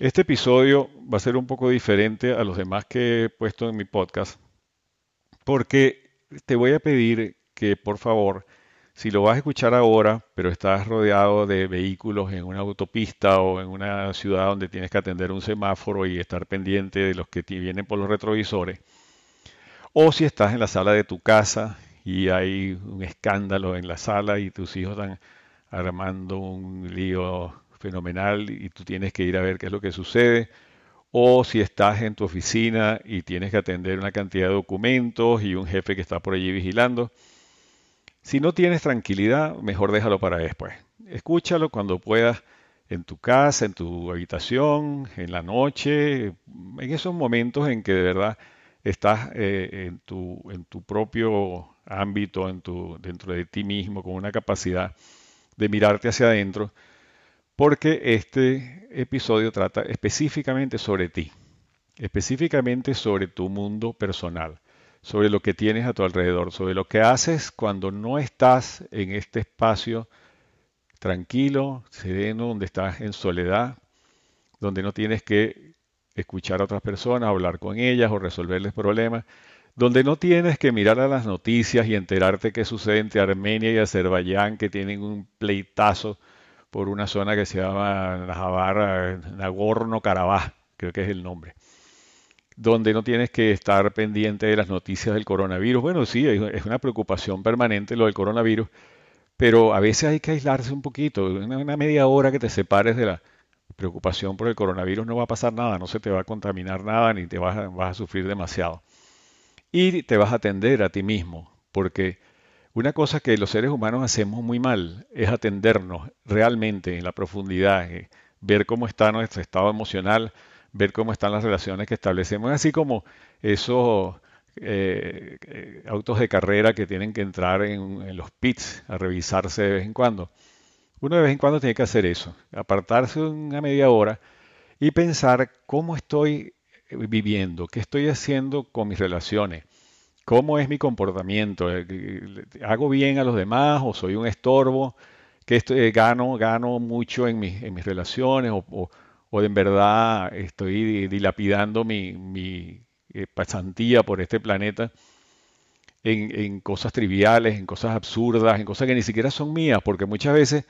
Este episodio va a ser un poco diferente a los demás que he puesto en mi podcast, porque te voy a pedir que por favor, si lo vas a escuchar ahora, pero estás rodeado de vehículos en una autopista o en una ciudad donde tienes que atender un semáforo y estar pendiente de los que te vienen por los retrovisores, o si estás en la sala de tu casa y hay un escándalo en la sala y tus hijos están armando un lío fenomenal y tú tienes que ir a ver qué es lo que sucede. O si estás en tu oficina y tienes que atender una cantidad de documentos y un jefe que está por allí vigilando. Si no tienes tranquilidad, mejor déjalo para después. Escúchalo cuando puedas en tu casa, en tu habitación, en la noche, en esos momentos en que de verdad estás eh, en, tu, en tu propio ámbito, en tu, dentro de ti mismo, con una capacidad de mirarte hacia adentro porque este episodio trata específicamente sobre ti, específicamente sobre tu mundo personal, sobre lo que tienes a tu alrededor, sobre lo que haces cuando no estás en este espacio tranquilo, sereno, donde estás en soledad, donde no tienes que escuchar a otras personas, hablar con ellas o resolverles problemas, donde no tienes que mirar a las noticias y enterarte qué sucede entre Armenia y Azerbaiyán, que tienen un pleitazo por una zona que se llama Nagorno-Karabaj, creo que es el nombre, donde no tienes que estar pendiente de las noticias del coronavirus. Bueno, sí, es una preocupación permanente lo del coronavirus, pero a veces hay que aislarse un poquito, una, media hora que te separes de la preocupación por el coronavirus no va a pasar nada, no se te va a contaminar nada ni te vas vas a sufrir demasiado. Y te vas a atender a ti mismo, porque una cosa que los seres humanos hacemos muy mal es atendernos realmente en la profundidad, eh, ver cómo está nuestro estado emocional, ver cómo están las relaciones que establecemos, así como esos eh, eh, autos de carrera que tienen que entrar en, en, los pits a revisarse de vez en cuando. Uno de vez en cuando tiene que hacer eso, apartarse una media hora y pensar cómo estoy viviendo, qué estoy haciendo con mis relaciones, cómo es mi comportamiento, eh, hago bien a los demás o soy un estorbo, que estoy, eh, gano, gano mucho en mis, en mis relaciones o, o, en verdad estoy dilapidando mi, mi eh, pasantía por este planeta en, en cosas triviales, en cosas absurdas, en cosas que ni siquiera son mías, porque muchas veces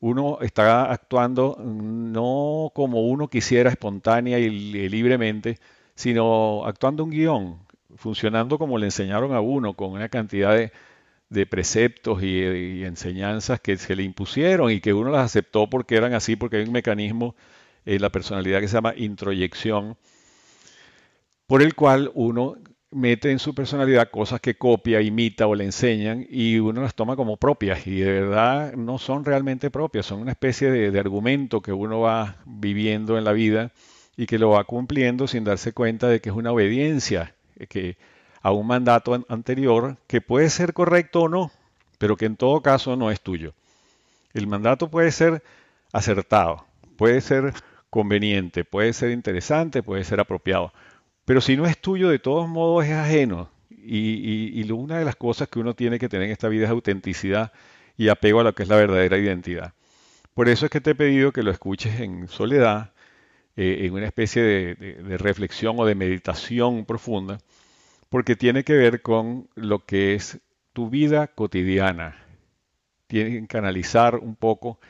uno está actuando no como uno quisiera espontánea y libremente, sino actuando un guion, funcionando como le enseñaron a uno, con una cantidad de, preceptos y, enseñanzas que se le impusieron y que uno las aceptó porque eran así, porque hay un mecanismo en la personalidad que se llama introyección, por el cual uno mete en su personalidad cosas que copia, imita o le enseñan y uno las toma como propias y de verdad no son realmente propias, son una especie de, argumento que uno va viviendo en la vida y que lo va cumpliendo sin darse cuenta de que es una obediencia eh, que, a un mandato anterior que puede ser correcto o no, pero que en todo caso no es tuyo. El mandato puede ser acertado, puede ser conveniente, puede ser interesante, puede ser apropiado, pero si no es tuyo, de todos modos es ajeno. Y, y, una de las cosas que uno tiene que tener en esta vida es autenticidad y apego a lo que es la verdadera identidad. Por eso es que te he pedido que lo escuches en soledad, eh, en una especie de, reflexión o de meditación profunda, porque tiene que ver con lo que es tu vida cotidiana. Tienes que analizar un poco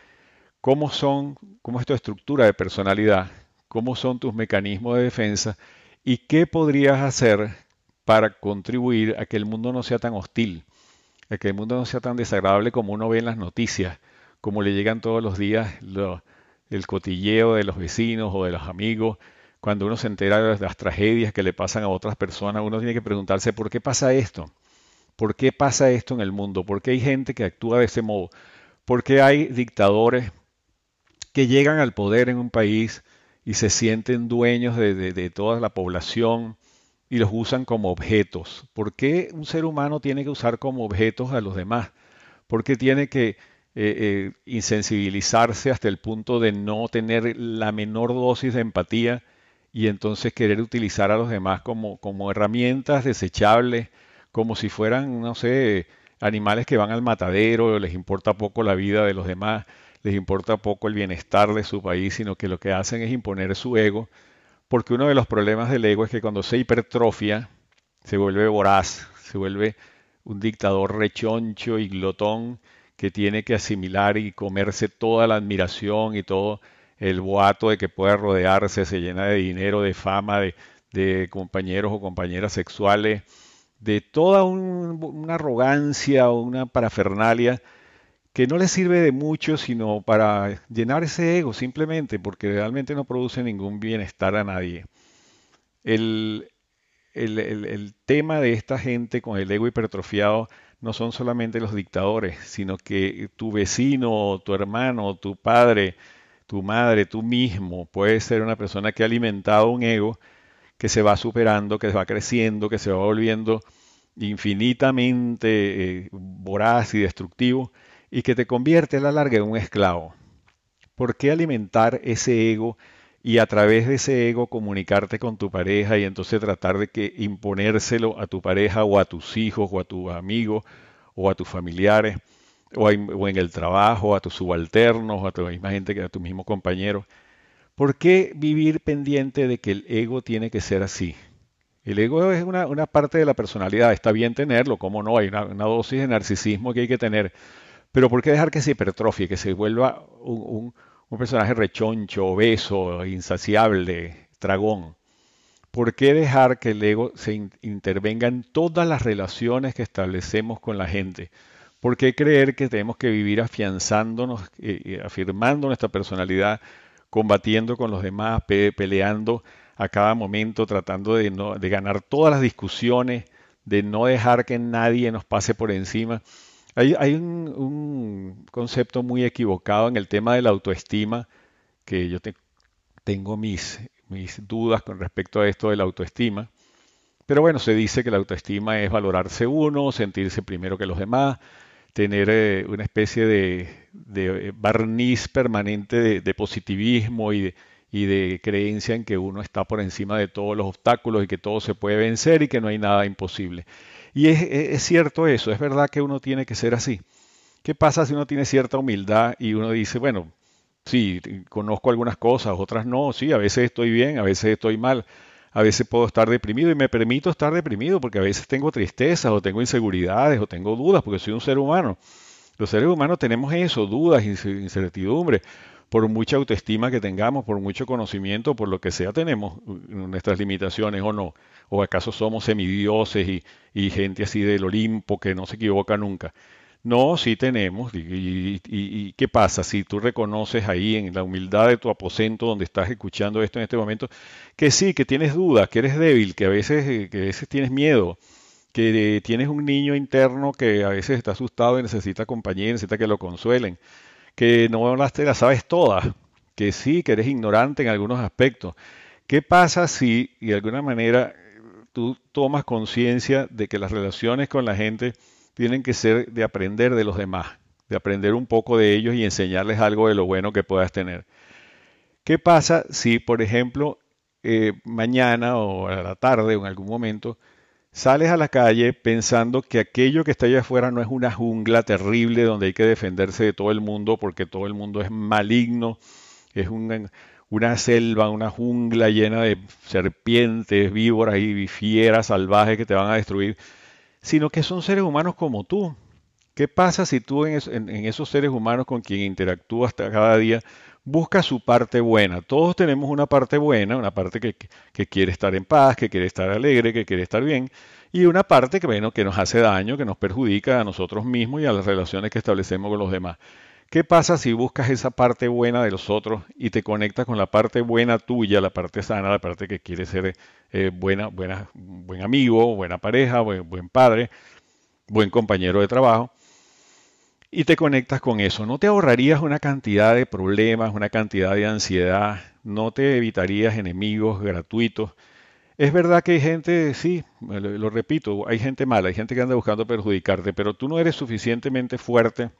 cómo son, cómo es tu estructura de personalidad, cómo son tus mecanismos de defensa y qué podrías hacer para contribuir a que el mundo no sea tan hostil, a que el mundo no sea tan desagradable como uno ve en las noticias, como le llegan todos los días los, el cotilleo de los vecinos o de los amigos, cuando uno se entera de las tragedias que le pasan a otras personas, uno tiene que preguntarse por qué pasa esto, por qué pasa esto en el mundo, por qué hay gente que actúa de ese modo, por qué hay dictadores que llegan al poder en un país y se sienten dueños de, de toda la población y los usan como objetos. ¿Por qué un ser humano tiene que usar como objetos a los demás? ¿Por qué tiene que eh, eh, insensibilizarse hasta el punto de no tener la menor dosis de empatía y entonces querer utilizar a los demás como, como herramientas desechables, como si fueran, no sé, animales que van al matadero, les importa poco la vida de los demás. les importa poco el bienestar de su país, sino que lo que hacen es imponer su ego, porque uno de los problemas del ego es que cuando se hipertrofia, se vuelve voraz, se vuelve un dictador rechoncho y glotón que tiene que asimilar y comerse toda la admiración y todo el boato de que pueda rodearse, se llena de dinero, de fama, de, compañeros o compañeras sexuales, de toda una arrogancia o una parafernalia que no le sirve de mucho sino para llenar ese ego simplemente porque realmente no produce ningún bienestar a nadie. El, el, tema de esta gente con el ego hipertrofiado no son solamente los dictadores, sino que tu vecino, tu hermano, tu padre, tu madre, tú mismo, puedes ser una persona que ha alimentado un ego que se va superando, que se va creciendo, que se va volviendo infinitamente eh, voraz y destructivo y que te convierte a la larga en un esclavo. ¿Por qué alimentar ese ego y a través de ese ego comunicarte con tu pareja y entonces tratar de que imponérselo a tu pareja o a tus hijos o a tus amigos o a tus familiares o, en el trabajo, a tus subalternos o a tu misma gente a tus mismos compañeros. ¿Por qué vivir pendiente de que el ego tiene que ser así? El ego es una, parte de la personalidad, está bien tenerlo, como no, hay una, dosis de narcisismo que hay que tener, pero ¿por qué dejar que se hipertrofie, que se vuelva un personaje rechoncho, obeso, insaciable, dragón. ¿Por qué dejar que el ego se intervenga en todas las relaciones que establecemos con la gente? ¿Por qué creer que tenemos que vivir afianzándonos, eh, afirmando nuestra personalidad, combatiendo con los demás, peleando a cada momento, tratando de ganar todas las discusiones, de no dejar que nadie nos pase por encima? Hay, un, concepto muy equivocado en el tema de la autoestima, que yo tengo mis, mis dudas con respecto a esto de la autoestima. Pero bueno, se dice que la autoestima es valorarse uno, sentirse primero que los demás, tener eh, una especie de, barniz permanente de, positivismo y de, y de creencia en que uno está por encima de todos los obstáculos y que todo se puede vencer y que no hay nada imposible. Y es, cierto eso, es verdad que uno tiene que ser así. ¿Qué pasa si uno tiene cierta humildad y uno dice, bueno, sí, conozco algunas cosas, otras no, sí, a veces estoy bien, a veces estoy mal, a veces puedo estar deprimido y me permito estar deprimido porque a veces tengo tristezas o tengo inseguridades o tengo dudas porque soy un ser humano. Los seres humanos tenemos eso, dudas, incertidumbre por mucha autoestima que tengamos, por mucho conocimiento, por lo que sea, tenemos nuestras limitaciones o no. ¿O acaso somos semidioses y, gente así del Olimpo que no se equivoca nunca? No, sí tenemos. Y, qué pasa si tú reconoces ahí en la humildad de tu aposento donde estás escuchando esto en este momento, que sí, que tienes dudas, que eres débil, que a veces, que a veces tienes miedo, que tienes un niño interno que a veces está asustado y necesita compañía, necesita que lo consuelen que no las te las sabes todas, que sí, que eres ignorante en algunos aspectos. ¿Qué pasa si, de alguna manera, tú tomas conciencia de que las relaciones con la gente tienen que ser de aprender de los demás, de aprender un poco de ellos y enseñarles algo de lo bueno que puedas tener? ¿Qué pasa si, por ejemplo, eh, mañana o a la tarde o en algún momento, Sales a la calle pensando que aquello que está allá afuera no es una jungla terrible donde hay que defenderse de todo el mundo porque todo el mundo es maligno, es una, selva, una jungla llena de serpientes, víboras y fieras salvajes que te van a destruir, sino que son seres humanos como tú. ¿Qué pasa si tú en, esos seres humanos con quien interactúas cada día buscas su parte buena? Todos tenemos una parte buena, una parte que, que, quiere estar en paz, que quiere estar alegre, que quiere estar bien, y una parte que, bueno, que nos hace daño, que nos perjudica a nosotros mismos y a las relaciones que establecemos con los demás. ¿Qué pasa si buscas esa parte buena de los otros y te conectas con la parte buena tuya, la parte sana, la parte que quiere ser eh, buena, buena, buen amigo, buena pareja, buen padre, buen compañero de trabajo? y te conectas con eso. No te ahorrarías una cantidad de problemas, una cantidad de ansiedad, no te evitarías enemigos gratuitos. Es verdad que hay gente, sí, lo repito, hay gente mala, hay gente que anda buscando perjudicarte, pero tú no eres suficientemente fuerte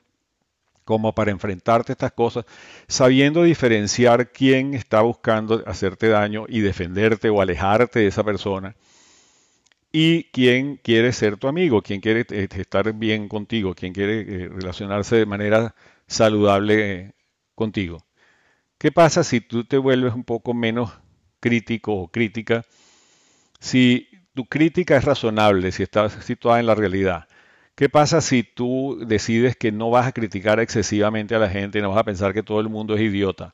como para enfrentarte a estas cosas, sabiendo diferenciar quién está buscando hacerte daño y defenderte o alejarte de esa persona y quién quiere ser tu amigo, quién quiere eh, estar bien contigo, quién quiere eh, relacionarse de manera saludable contigo. ¿Qué pasa si tú te vuelves un poco menos crítico o crítica? Si tu crítica es razonable, si estás situada en la realidad. ¿Qué pasa si tú decides que no vas a criticar excesivamente a la gente y no vas a pensar que todo el mundo es idiota?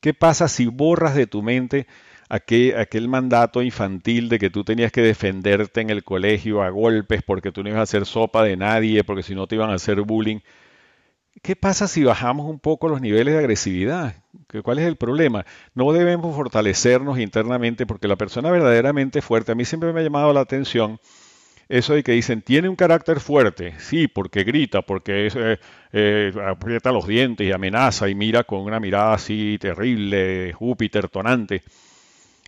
¿Qué pasa si borras de tu mente aquel, aquel, mandato infantil de que tú tenías que defenderte en el colegio a golpes porque tú no ibas a hacer sopa de nadie, porque si no te iban a hacer bullying? ¿Qué pasa si bajamos un poco los niveles de agresividad? ¿Cuál es el problema? No debemos fortalecernos internamente porque la persona verdaderamente fuerte, a mí siempre me ha llamado la atención eso de que dicen, tiene un carácter fuerte, sí, porque grita, porque eh, eh, aprieta los dientes y amenaza y mira con una mirada así terrible, Júpiter, tonante.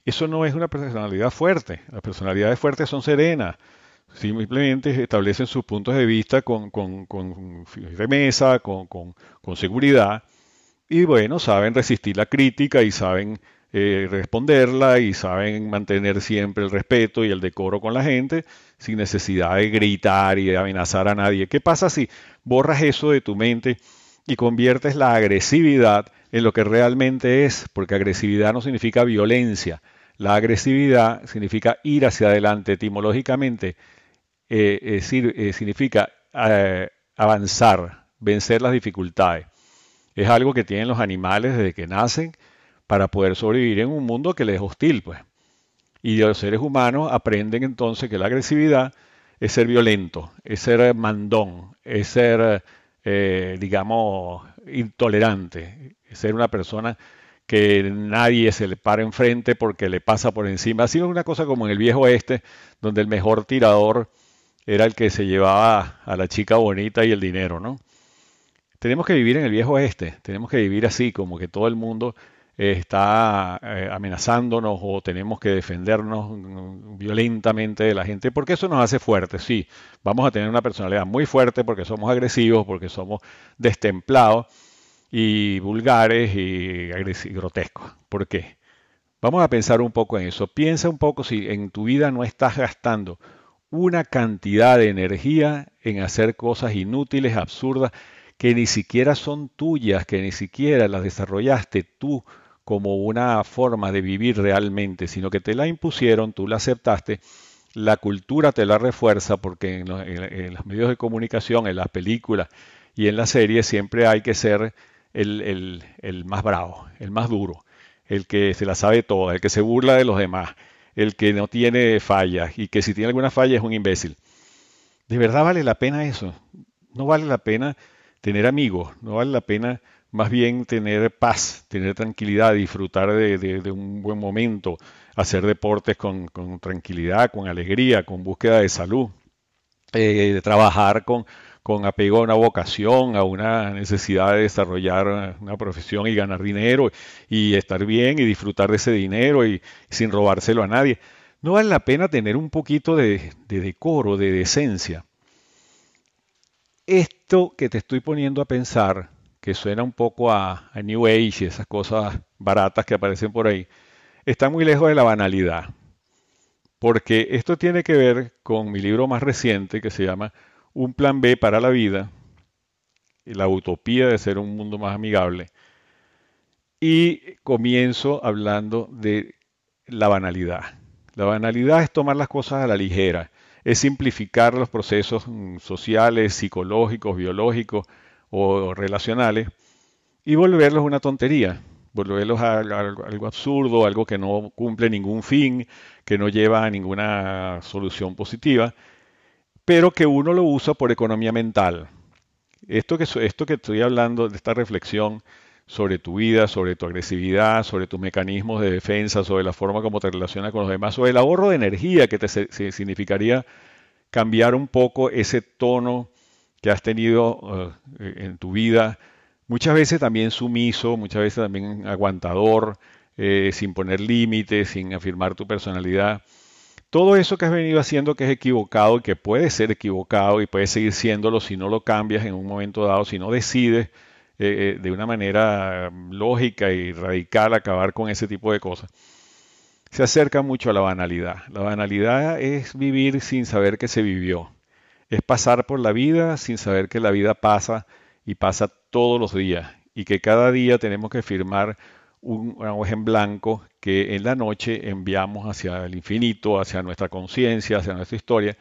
Eso no es una personalidad fuerte. Las personalidades fuertes son serenas. Simplemente establecen sus puntos de vista con, con, con remesa, con, con seguridad. Y bueno, saben resistir la crítica y saben eh, responderla y saben mantener siempre el respeto y el decoro con la gente sin necesidad de gritar y de amenazar a nadie. ¿Qué pasa si borras eso de tu mente y conviertes la agresividad en lo que realmente es? Porque agresividad no significa violencia. La agresividad significa ir hacia adelante etimológicamente, eh, eh, significa avanzar, vencer las dificultades. Es algo que tienen los animales desde que nacen para poder sobrevivir en un mundo que les es hostil, pues. Y los seres humanos aprenden entonces que la agresividad es ser violento, es ser mandón, es ser, eh, digamos, intolerante, es ser una persona que nadie se le para enfrente porque le pasa por encima. Ha sido una cosa como en el viejo oeste, donde el mejor tirador era el que se llevaba a la chica bonita y el dinero, ¿no? Tenemos que vivir en el viejo oeste, tenemos que vivir así, como que todo el mundo está eh, amenazándonos o tenemos que defendernos violentamente de la gente, porque eso nos hace fuertes, sí, vamos a tener una personalidad muy fuerte porque somos agresivos, porque somos destemplados y vulgares y, grotescos. ¿Por qué? Vamos a pensar un poco en eso. Piensa un poco si en tu vida no estás gastando una cantidad de energía en hacer cosas inútiles, absurdas, que ni siquiera son tuyas, que ni siquiera las desarrollaste tú como una forma de vivir realmente, sino que te la impusieron, tú la aceptaste, la cultura te la refuerza porque en los, medios de comunicación, en las películas y en las series siempre hay que ser el, el, más bravo, el más duro, el que se la sabe toda, el que se burla de los demás, el que no tiene fallas y que si tiene alguna falla es un imbécil. ¿De verdad vale la pena eso? No vale la pena tener amigos, no vale la pena más bien tener paz, tener tranquilidad, disfrutar de, un buen momento, hacer deportes con, tranquilidad, con alegría, con búsqueda de salud, eh, trabajar con, con apego a una vocación, a una necesidad de desarrollar una profesión y ganar dinero y estar bien y disfrutar de ese dinero y sin robárselo a nadie. No vale la pena tener un poquito de, de decoro, de decencia. Esto que te estoy poniendo a pensar que suena un poco a, New Age y esas cosas baratas que aparecen por ahí, está muy lejos de la banalidad. Porque esto tiene que ver con mi libro más reciente que se llama Un plan B para la vida, la utopía de ser un mundo más amigable. Y comienzo hablando de la banalidad. La banalidad es tomar las cosas a la ligera, es simplificar los procesos mm, sociales, psicológicos, biológicos, o relacionales y volverlos una tontería, volverlos a, algo absurdo, algo que no cumple ningún fin, que no lleva a ninguna solución positiva, pero que uno lo usa por economía mental. Esto que, esto que estoy hablando, de esta reflexión sobre tu vida, sobre tu agresividad, sobre tus mecanismos de defensa, sobre la forma como te relacionas con los demás, sobre el ahorro de energía que te significaría cambiar un poco ese tono que has tenido eh, en tu vida, muchas veces también sumiso, muchas veces también aguantador, eh, sin poner límites, sin afirmar tu personalidad. Todo eso que has venido haciendo que es equivocado y que puede ser equivocado y puede seguir siéndolo si no lo cambias en un momento dado, si no decides eh, de una manera lógica y radical acabar con ese tipo de cosas, se acerca mucho a la banalidad. La banalidad es vivir sin saber que se vivió es pasar por la vida sin saber que la vida pasa y pasa todos los días y que cada día tenemos que firmar una hoja en blanco que en la noche enviamos hacia el infinito, hacia nuestra conciencia, hacia nuestra historia,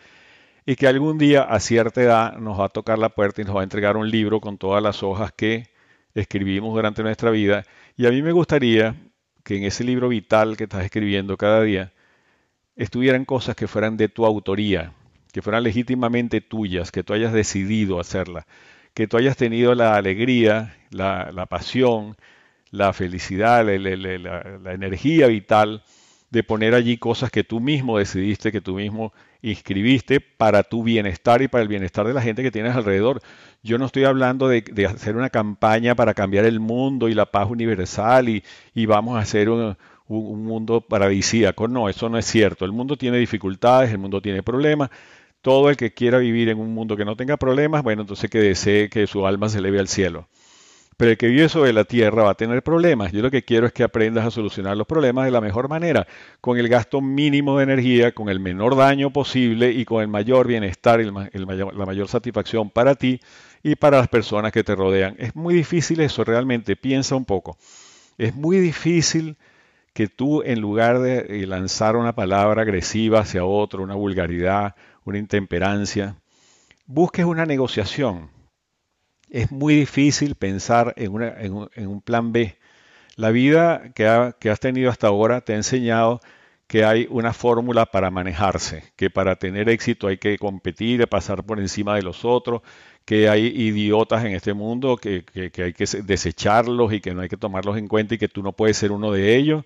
y que algún día a cierta edad nos va a tocar la puerta y nos va a entregar un libro con todas las hojas que escribimos durante nuestra vida. Y a mí me gustaría que en ese libro vital que estás escribiendo cada día estuvieran cosas que fueran de tu autoría, que fueran legítimamente tuyas, que tú hayas decidido hacerlas, que tú hayas tenido la alegría, la, pasión, la felicidad, la, energía vital de poner allí cosas que tú mismo decidiste, que tú mismo inscribiste para tu bienestar y para el bienestar de la gente que tienes alrededor. Yo no estoy hablando de, hacer una campaña para cambiar el mundo y la paz universal y, vamos a hacer un, un, mundo paradisíaco. No, eso no es cierto. El mundo tiene dificultades, el mundo tiene problemas. Todo el que quiera vivir en un mundo que no tenga problemas, bueno, entonces que desee que su alma se eleve al cielo. Pero el que vive sobre la tierra va a tener problemas. Yo lo que quiero es que aprendas a solucionar los problemas de la mejor manera, con el gasto mínimo de energía, con el menor daño posible y con el mayor bienestar y la mayor satisfacción para ti y para las personas que te rodean. Es muy difícil eso, realmente, piensa un poco. Es muy difícil que tú en lugar de eh, lanzar una palabra agresiva hacia otro, una vulgaridad, una intemperancia, busques una negociación. Es muy difícil pensar en, un, plan B. La vida que, que has tenido hasta ahora te ha enseñado que hay una fórmula para manejarse, que para tener éxito hay que competir, pasar por encima de los otros, que hay idiotas en este mundo que, que, hay que desecharlos y que no hay que tomarlos en cuenta y que tú no puedes ser uno de ellos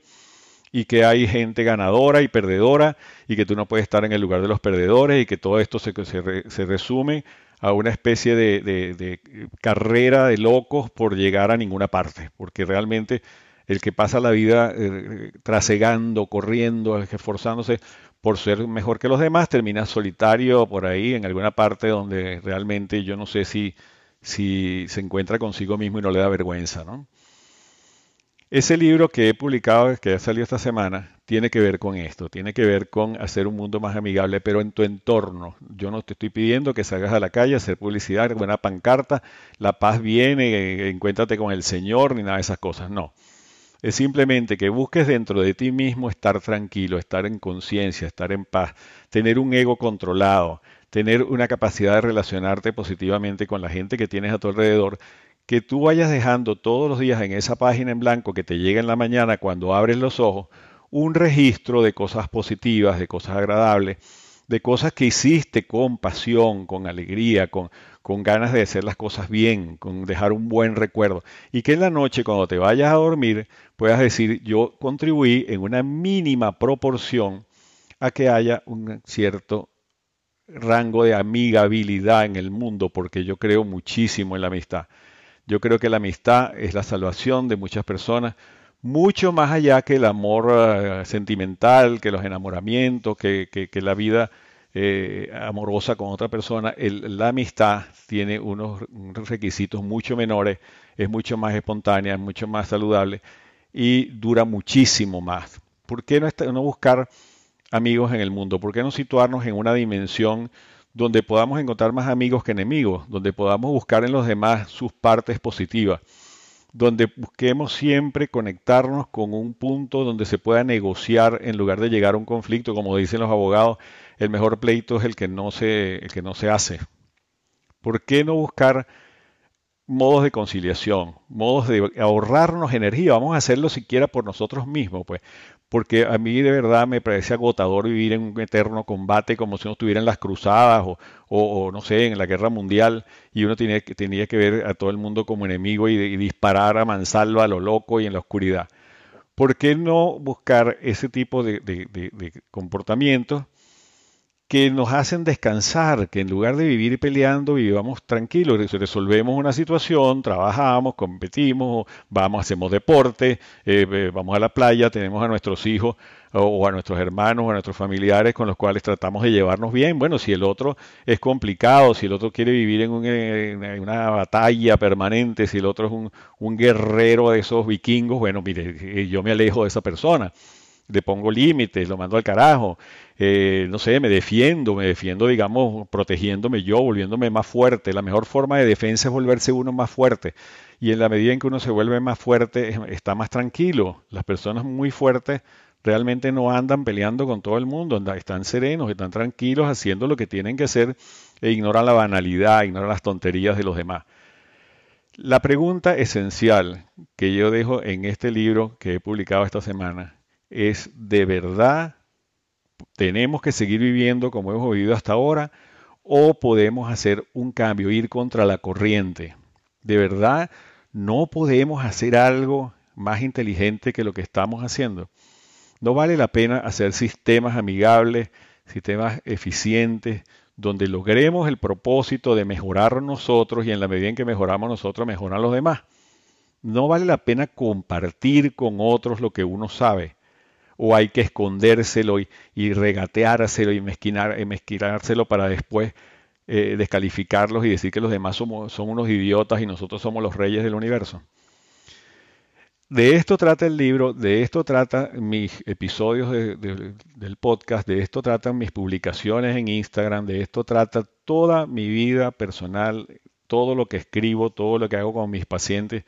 y que hay gente ganadora y perdedora y que tú no puedes estar en el lugar de los perdedores y que todo esto se, se, resume a una especie de, de, carrera de locos por llegar a ninguna parte, porque realmente el que pasa la vida eh, trasegando, corriendo, esforzándose por ser mejor que los demás, termina solitario por ahí en alguna parte donde realmente yo no sé si, si se encuentra consigo mismo y no le da vergüenza, ¿no? Ese libro que he publicado, que ha salido esta semana, tiene que ver con esto, tiene que ver con hacer un mundo más amigable, pero en tu entorno. Yo no te estoy pidiendo que salgas a la calle a hacer publicidad, buena pancarta, la paz viene, encuéntrate con el Señor, ni nada de esas cosas, no. Es simplemente que busques dentro de ti mismo estar tranquilo, estar en conciencia, estar en paz, tener un ego controlado, tener una capacidad de relacionarte positivamente con la gente que tienes a tu alrededor que tú vayas dejando todos los días en esa página en blanco que te llega en la mañana cuando abres los ojos, un registro de cosas positivas, de cosas agradables, de cosas que hiciste con pasión, con alegría, con, con ganas de hacer las cosas bien, con dejar un buen recuerdo. Y que en la noche, cuando te vayas a dormir, puedas decir, yo contribuí en una mínima proporción a que haya un cierto rango de amigabilidad en el mundo, porque yo creo muchísimo en la amistad. Yo creo que la amistad es la salvación de muchas personas, mucho más allá que el amor eh, sentimental, que los enamoramientos, que, la vida eh, amorosa con otra persona. la amistad tiene unos, requisitos mucho menores, es mucho más espontánea, es mucho más saludable y dura muchísimo más. ¿Por qué no, no buscar amigos en el mundo? ¿Por qué no situarnos en una dimensión donde podamos encontrar más amigos que enemigos, donde podamos buscar en los demás sus partes positivas, donde busquemos siempre conectarnos con un punto donde se pueda negociar en lugar de llegar a un conflicto, como dicen los abogados, el mejor pleito es el que no se, el que no se hace. ¿Por qué no buscar modos de conciliación, modos de ahorrarnos energía? Vamos a hacerlo siquiera por nosotros mismos, pues porque a mí de verdad me parece agotador vivir en un eterno combate como si uno estuviera en las cruzadas o, no sé, en la guerra mundial y uno tenía, tenía que ver a todo el mundo como enemigo y, disparar a mansalva a lo loco y en la oscuridad. ¿Por qué no buscar ese tipo de, de, de comportamientos que nos hacen descansar, que en lugar de vivir peleando, vivamos tranquilos, resolvemos una situación, trabajamos, competimos, vamos, hacemos deporte, eh, eh, vamos a la playa, tenemos a nuestros hijos o, a nuestros hermanos o a nuestros familiares con los cuales tratamos de llevarnos bien. Bueno, si el otro es complicado, si el otro quiere vivir en, una batalla permanente, si el otro es un, un guerrero de esos vikingos, bueno, mire, yo me alejo de esa persona le pongo límites, lo mando al carajo, eh, no sé, me defiendo, me defiendo, digamos, protegiéndome yo, volviéndome más fuerte. La mejor forma de defensa es volverse uno más fuerte. y en la medida en que uno se vuelve más fuerte, está más tranquilo. Las personas muy fuertes realmente no andan peleando con todo el mundo, están serenos, están tranquilos haciendo lo que tienen que hacer e ignoran la banalidad, ignoran las tonterías de los demás. La pregunta esencial que yo dejo en este libro que he publicado esta semana es, ¿de verdad tenemos que seguir viviendo como hemos vivido hasta ahora o podemos hacer un cambio, ir contra la corriente? ¿De verdad no podemos hacer algo más inteligente que lo que estamos haciendo? No vale la pena hacer sistemas amigables, sistemas eficientes, donde logremos el propósito de mejorar nosotros y en la medida en que mejoramos nosotros, mejoran los demás. No vale la pena compartir con otros lo que uno sabe. O hay que escondérselo y, regateárselo y mezquinárselo para después eh, descalificarlos y decir que los demás somos, son unos idiotas y nosotros somos los reyes del universo. De esto trata el libro, de esto trata mis episodios del podcast, de esto tratan mis publicaciones en Instagram, de esto trata toda mi vida personal, todo lo que escribo, todo lo que hago con mis pacientes.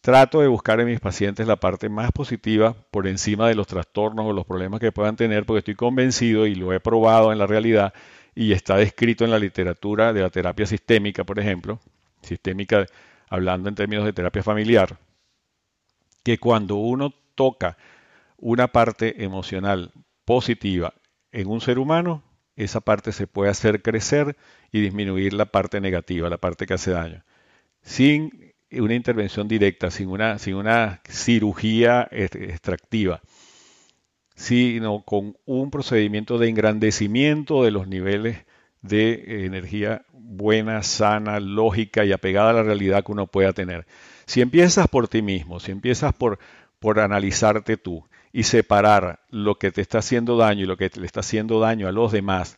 Trato de buscar en mis pacientes la parte más positiva por encima de los trastornos o los problemas que puedan tener, porque estoy convencido y lo he probado en la realidad y está descrito en la literatura de la terapia sistémica, por ejemplo, sistémica hablando en términos de terapia familiar que cuando uno toca una parte emocional positiva en un ser humano, esa parte se puede hacer crecer y disminuir la parte negativa, la parte que hace daño. Sin una intervención directa, sin una, sin una cirugía extractiva, sino con un procedimiento de engrandecimiento de los niveles de energía buena, sana, lógica y apegada a la realidad que uno pueda tener. Si empiezas por ti mismo, si empiezas por, por analizarte tú y separar lo que te está haciendo daño y lo que le está haciendo daño a los demás,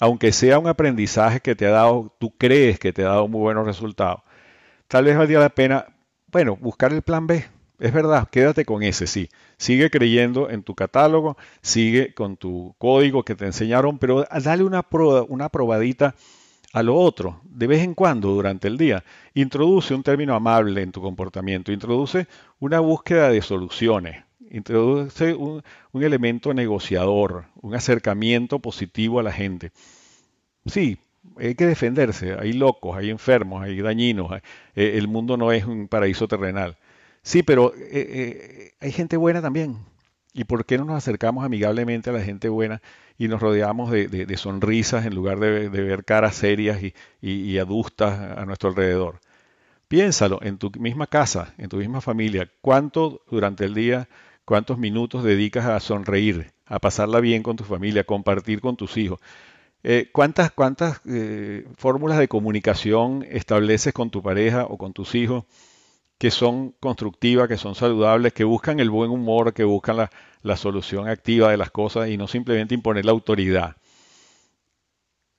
aunque sea un aprendizaje que te ha dado, tú crees que te ha dado muy buenos resultados, tal vez valga la pena, bueno, buscar el plan B. Es verdad, quédate con ese, sí. Sigue creyendo en tu catálogo, sigue con tu código que te enseñaron, pero dale una, una probadita a lo otro, de vez en cuando durante el día. Introduce un término amable en tu comportamiento, introduce una búsqueda de soluciones, introduce un, elemento negociador, un acercamiento positivo a la gente. Sí, hay que defenderse, hay locos, hay enfermos, hay dañinos, eh, el mundo no es un paraíso terrenal. Sí, pero eh, eh, hay gente buena también. ¿Y por qué no nos acercamos amigablemente a la gente buena y nos rodeamos de, sonrisas en lugar de, ver caras serias y, adustas a nuestro alrededor. Piénsalo en tu misma casa, en tu misma familia, cuánto durante el día, cuántos minutos dedicas a sonreír, a pasarla bien con tu familia, a compartir con tus hijos. Eh, ¿Cuántas, cuántas eh, fórmulas de comunicación estableces con tu pareja o con tus hijos que son constructivas, que son saludables, que buscan el buen humor, que buscan la, la solución activa de las cosas y no simplemente imponer la autoridad.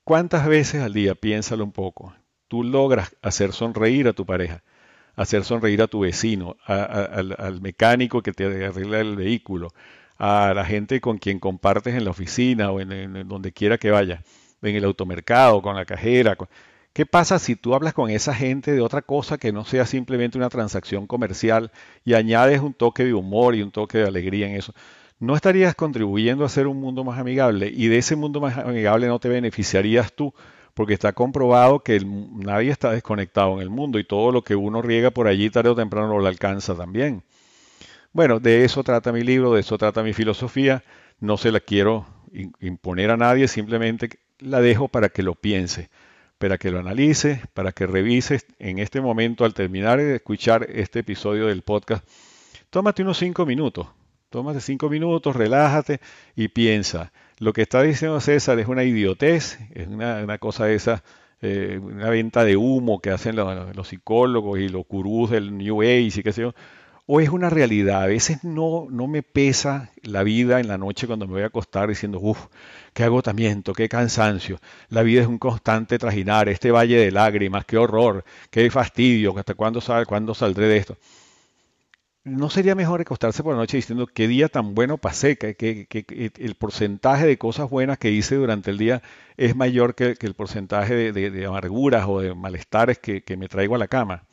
¿Cuántas veces al día, piénsalo un poco, tú logras hacer sonreír a tu pareja, hacer sonreír a tu vecino, al, mecánico que te arregla el vehículo, a la gente con quien compartes en la oficina o en, donde quiera que vaya, en el automercado, con la cajera? ¿Qué pasa si tú hablas con esa gente de otra cosa que no sea simplemente una transacción comercial y añades un toque de humor y un toque de alegría en eso? ¿No estarías contribuyendo a hacer un mundo más amigable? Y de ese mundo más amigable no te beneficiarías tú, porque está comprobado que nadie está desconectado en el mundo y todo lo que uno riega por allí tarde o temprano lo alcanza también. Bueno, de eso trata mi libro, de eso trata mi filosofía. No se la quiero imponer a nadie, simplemente la dejo para que lo piense para que lo analices, para que revises en este momento al terminar de escuchar este episodio del podcast. Tómate unos cinco minutos, tómate cinco minutos, relájate y piensa. Lo que está diciendo César es una idiotez, es una, cosa esa, eh, una venta de humo que hacen los, los psicólogos y los gurús del New Age y qué sé yo o es una realidad. A veces no, no me pesa la vida en la noche cuando me voy a acostar diciendo, uff, qué agotamiento, qué cansancio. La vida es un constante trajinar, este valle de lágrimas, qué horror, qué fastidio, hasta cuándo, sal, cuándo saldré de esto. ¿No sería mejor acostarse por la noche diciendo qué día tan bueno pasé, que, el porcentaje de cosas buenas que hice durante el día es mayor que, el porcentaje de amarguras o de malestares que me traigo a la cama?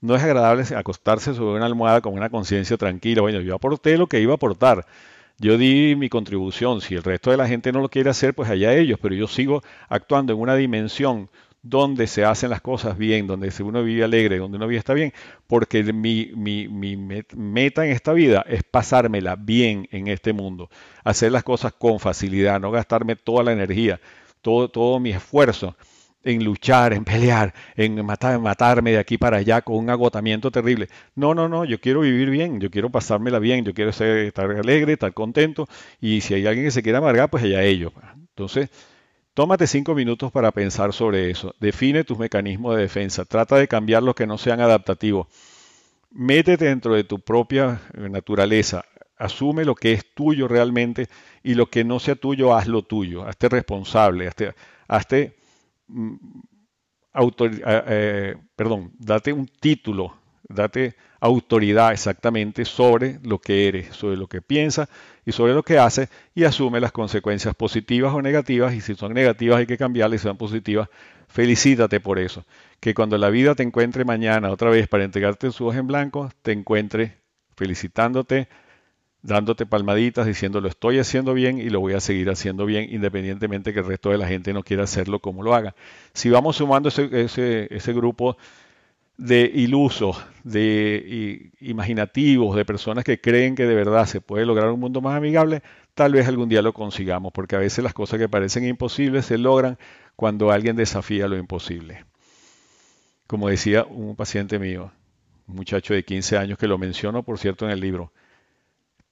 No es agradable acostarse sobre una almohada con una conciencia tranquila. Bueno, yo aporté lo que iba a aportar. Yo di mi contribución. Si el resto de la gente no lo quiere hacer, pues allá ellos. Pero yo sigo actuando en una dimensión donde se hacen las cosas bien, donde uno vive alegre, donde uno vive está bien, porque mi, mi, mi, meta en esta vida es pasármela bien en este mundo, hacer las cosas con facilidad, no gastarme toda la energía, todo, todo mi esfuerzo en luchar, en pelear, en matar, matarme de aquí para allá con un agotamiento terrible. No, no, no, yo quiero vivir bien, yo quiero pasármela bien, yo quiero ser, estar alegre, estar contento, y si hay alguien que se quiera amargar, pues allá ellos. Entonces, tómate cinco minutos para pensar sobre eso, define tus mecanismos de defensa, trata de cambiar los que no sean adaptativos, métete dentro de tu propia naturaleza, asume lo que es tuyo realmente y lo que no sea tuyo, hazlo tuyo, hazte responsable, hazte Mm, eh, eh, perdón, date un título, date autoridad exactamente sobre lo que eres, sobre lo que piensas y sobre lo que haces y asume las consecuencias positivas o negativas y si son negativas hay que cambiarlas y si son positivas, felicítate por eso. Que cuando la vida te encuentre mañana otra vez para entregarte su hoja en blanco, te encuentre felicitándote, dándote palmaditas, diciendo lo estoy haciendo bien y lo voy a seguir haciendo bien, independientemente que el resto de la gente no quiera hacerlo como lo haga. Si vamos sumando ese, ese, grupo de ilusos, de imaginativos, de personas que creen que de verdad se puede lograr un mundo más amigable, tal vez algún día lo consigamos, porque a veces las cosas que parecen imposibles se logran cuando alguien desafía lo imposible. Como decía un paciente mío, un muchacho de 15 años que lo menciono, por cierto, en el libro,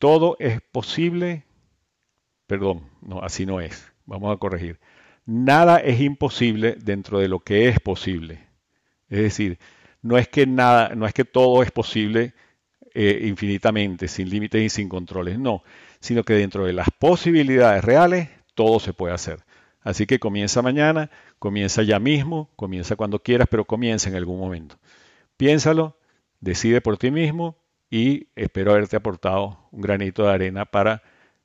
todo es posible, perdón, no, así no es, vamos a corregir. Nada es imposible dentro de lo que es posible. Es decir, no es que nada, no es que todo es posible eh, infinitamente, sin límites y sin controles, no, sino que dentro de las posibilidades reales todo se puede hacer. Así que comienza mañana, comienza ya mismo, comienza cuando quieras, pero comienza en algún momento. Piénsalo, decide por ti mismo y espero haberte aportado un granito de arena para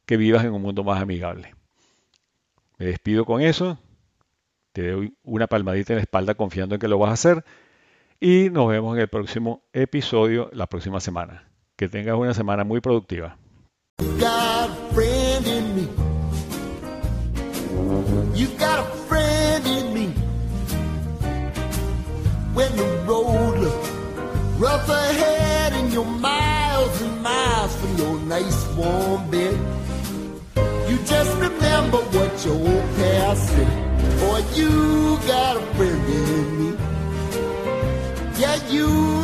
que vivas en un mundo más amigable. Me despido con eso, te doy una palmadita en la espalda confiando en que lo vas a hacer y nos vemos en el próximo episodio la próxima semana. Que tengas una semana muy productiva. nice what your old. Boy, you got a friend in me. Yeah, you